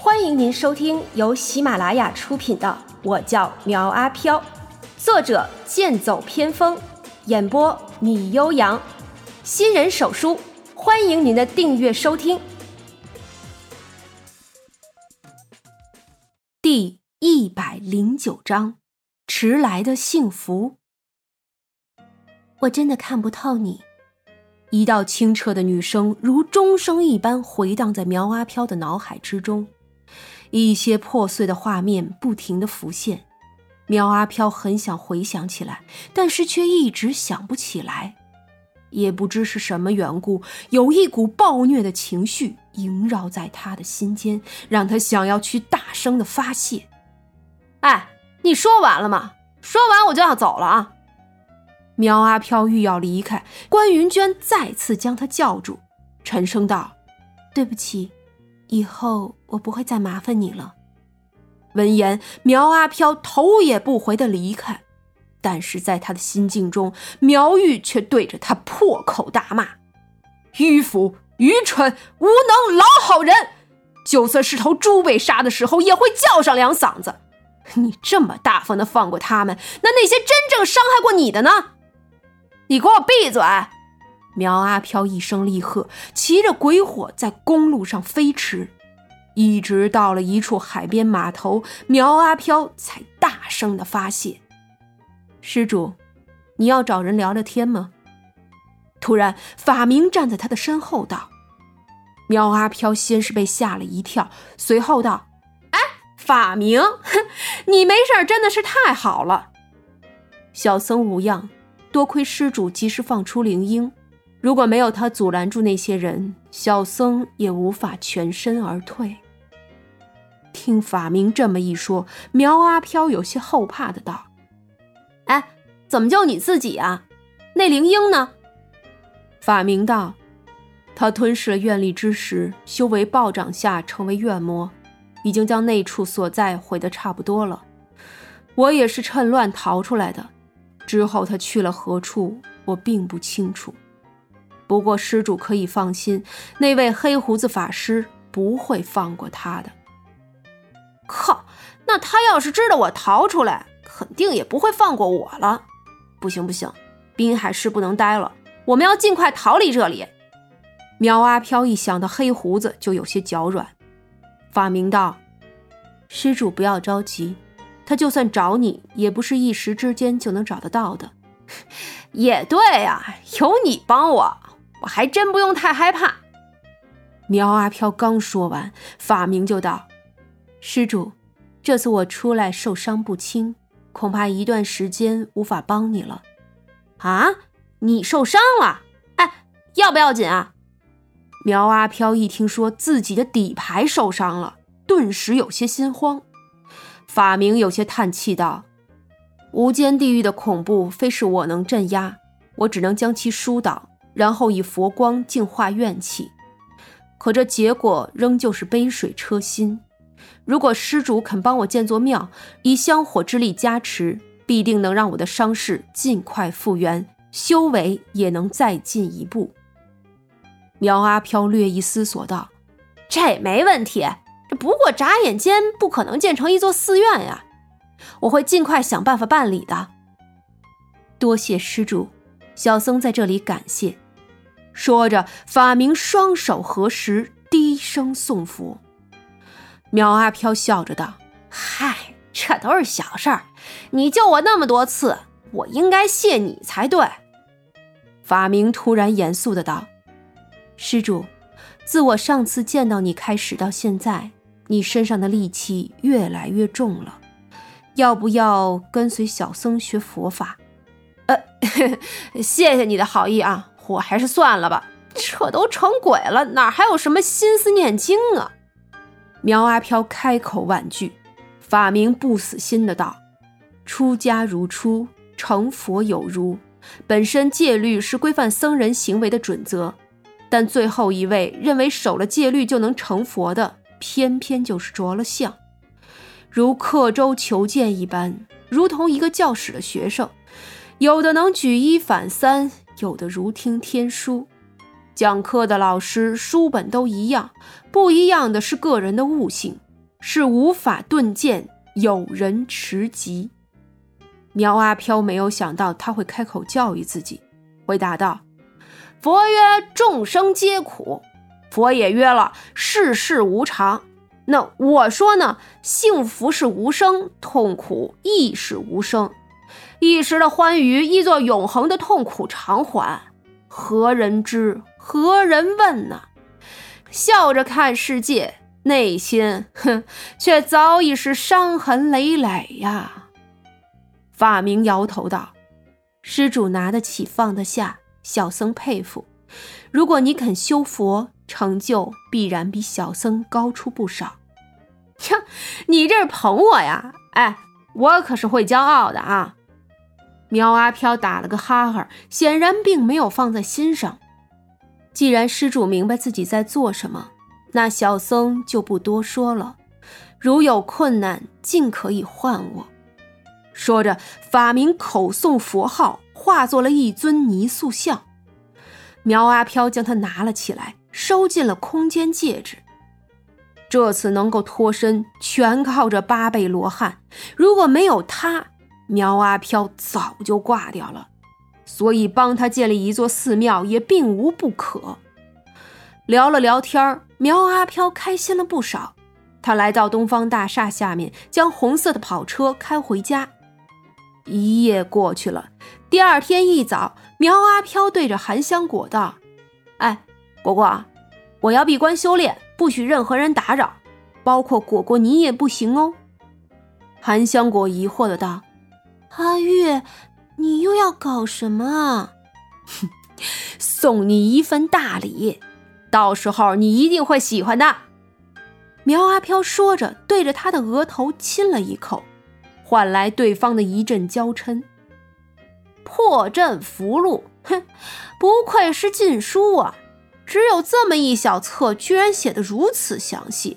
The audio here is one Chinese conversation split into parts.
欢迎您收听由喜马拉雅出品的《我叫苗阿飘》，作者剑走偏锋，演播米悠扬，新人手书，欢迎您的订阅收听。第一百零九章，迟来的幸福。我真的看不透你。一道清澈的女声如钟声一般回荡在苗阿飘的脑海之中，一些破碎的画面不停的浮现。苗阿飘很想回想起来，但是却一直想不起来。也不知是什么缘故，有一股暴虐的情绪萦绕在他的心间，让他想要去大声的发泄。哎，你说完了吗？说完我就要走了啊！苗阿飘欲要离开，关云娟再次将他叫住，沉声道：“对不起，以后我不会再麻烦你了。”闻言，苗阿飘头也不回的离开，但是在他的心境中，苗玉却对着他破口大骂：“迂腐、愚蠢、无能、老好人！就算是头猪被杀的时候，也会叫上两嗓子。你这么大方的放过他们，那那些真正伤害过你的呢？”你给我闭嘴！苗阿飘一声厉喝，骑着鬼火在公路上飞驰，一直到了一处海边码头，苗阿飘才大声的发泄：“施主，你要找人聊聊天吗？”突然，法明站在他的身后道：“苗阿飘先是被吓了一跳，随后道：‘哎，法明，你没事真的是太好了。’小僧无恙。”多亏施主及时放出灵婴，如果没有他阻拦住那些人，小僧也无法全身而退。听法明这么一说，苗阿飘有些后怕的道：“哎，怎么就你自己啊？那灵婴呢？”法明道：“他吞噬了愿力之时，修为暴涨下成为怨魔，已经将那处所在毁得差不多了。我也是趁乱逃出来的。”之后他去了何处，我并不清楚。不过施主可以放心，那位黑胡子法师不会放过他的。靠！那他要是知道我逃出来，肯定也不会放过我了。不行不行，滨海市不能待了，我们要尽快逃离这里。苗阿飘一想到黑胡子，就有些脚软。法明道：“施主不要着急。”他就算找你，也不是一时之间就能找得到的。也对呀，有你帮我，我还真不用太害怕。苗阿飘刚说完，法明就道：“施主，这次我出来受伤不轻，恐怕一段时间无法帮你了。”啊，你受伤了？哎，要不要紧啊？苗阿飘一听说自己的底牌受伤了，顿时有些心慌。法明有些叹气道：“无间地狱的恐怖非是我能镇压，我只能将其疏导，然后以佛光净化怨气。可这结果仍旧是杯水车薪。如果施主肯帮我建座庙，以香火之力加持，必定能让我的伤势尽快复原，修为也能再进一步。”苗阿飘略一思索道：“这没问题。”这不过眨眼间不可能建成一座寺院呀！我会尽快想办法办理的。多谢施主，小僧在这里感谢。说着，法明双手合十，低声送佛。苗阿飘笑着道：“嗨，这都是小事儿，你救我那么多次，我应该谢你才对。”法明突然严肃的道：“施主，自我上次见到你开始到现在。”你身上的戾气越来越重了，要不要跟随小僧学佛法？呃，谢谢你的好意啊，我还是算了吧。这都成鬼了，哪还有什么心思念经啊？苗阿飘开口婉拒，法明不死心的道：“出家如初，成佛有如。本身戒律是规范僧人行为的准则，但最后一位认为守了戒律就能成佛的。”偏偏就是着了相，如刻舟求剑一般，如同一个教室的学生，有的能举一反三，有的如听天书。讲课的老师书本都一样，不一样的是个人的悟性，是无法顿见，有人持戟。苗阿飘没有想到他会开口教育自己，回答道：“佛曰众生皆苦，佛也曰了世事无常。那我说呢，幸福是无声，痛苦亦是无声。一时的欢愉，一座永恒的痛苦偿还。何人知？何人问呢？笑着看世界，内心哼，却早已是伤痕累累呀。”法明摇头道：“施主拿得起，放得下，小僧佩服。如果你肯修佛，成就必然比小僧高出不少。”呀，你这是捧我呀？哎，我可是会骄傲的啊！苗阿飘打了个哈哈，显然并没有放在心上。既然施主明白自己在做什么，那小僧就不多说了。如有困难，尽可以唤我。说着，法明口诵佛号，化作了一尊泥塑像。苗阿飘将它拿了起来，收进了空间戒指。这次能够脱身，全靠着八倍罗汉。如果没有他，苗阿飘早就挂掉了。所以帮他建立一座寺庙也并无不可。聊了聊天苗阿飘开心了不少。他来到东方大厦下面，将红色的跑车开回家。一夜过去了，第二天一早，苗阿飘对着韩香果道：“哎，果果，我要闭关修炼，不许任何人打扰，包括果果你也不行哦。”韩香果疑惑的道：“阿玉，你又要搞什么啊？”“哼，送你一份大礼，到时候你一定会喜欢的。”苗阿飘说着，对着他的额头亲了一口。换来对方的一阵娇嗔。破阵符箓，哼，不愧是禁书啊！只有这么一小册，居然写得如此详细。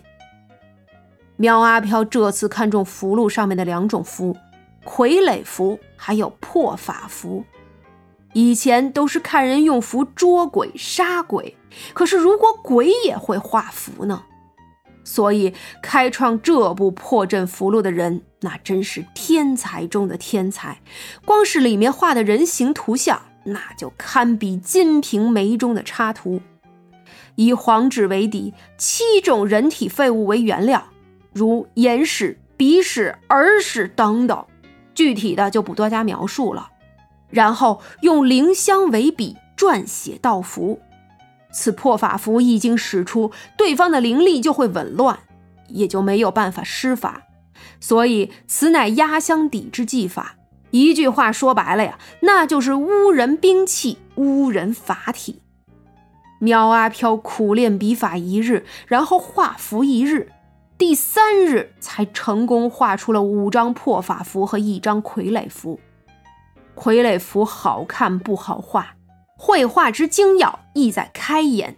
苗阿飘这次看中符箓上面的两种符：傀儡符，还有破法符。以前都是看人用符捉鬼杀鬼，可是如果鬼也会画符呢？所以，开创这部破阵符箓的人，那真是天才中的天才。光是里面画的人形图像，那就堪比《金瓶梅》中的插图。以黄纸为底，七种人体废物为原料，如眼屎、鼻屎、耳屎等等，具体的就不多加描述了。然后用灵香为笔，撰写道符。此破法符一经使出，对方的灵力就会紊乱，也就没有办法施法。所以此乃压箱底之技法。一句话说白了呀，那就是污人兵器，污人法体。苗阿飘苦练笔法一日，然后画符一日，第三日才成功画出了五张破法符和一张傀儡符。傀儡符好看不好画。绘画之精要，意在开眼。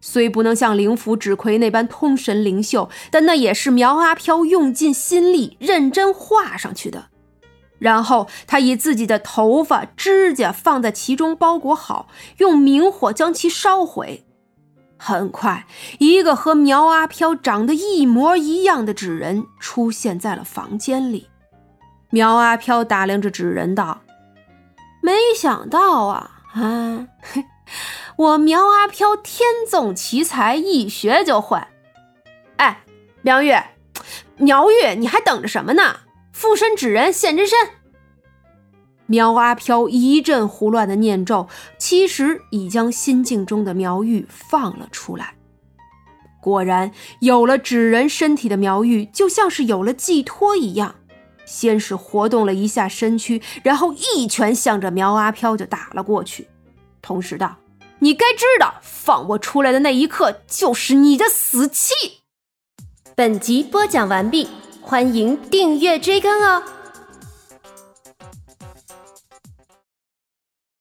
虽不能像灵符纸魁那般通神灵秀，但那也是苗阿飘用尽心力认真画上去的。然后他以自己的头发、指甲放在其中包裹好，用明火将其烧毁。很快，一个和苗阿飘长得一模一样的纸人出现在了房间里。苗阿飘打量着纸人道：“没想到啊。”啊，我苗阿飘天纵奇才，一学就会。哎，苗玉，苗玉，你还等着什么呢？附身纸人现真身。苗阿飘一阵胡乱的念咒，其实已将心境中的苗玉放了出来。果然，有了纸人身体的苗玉，就像是有了寄托一样。先是活动了一下身躯，然后一拳向着苗阿飘就打了过去，同时道：“你该知道，放我出来的那一刻就是你的死期。”本集播讲完毕，欢迎订阅追更哦。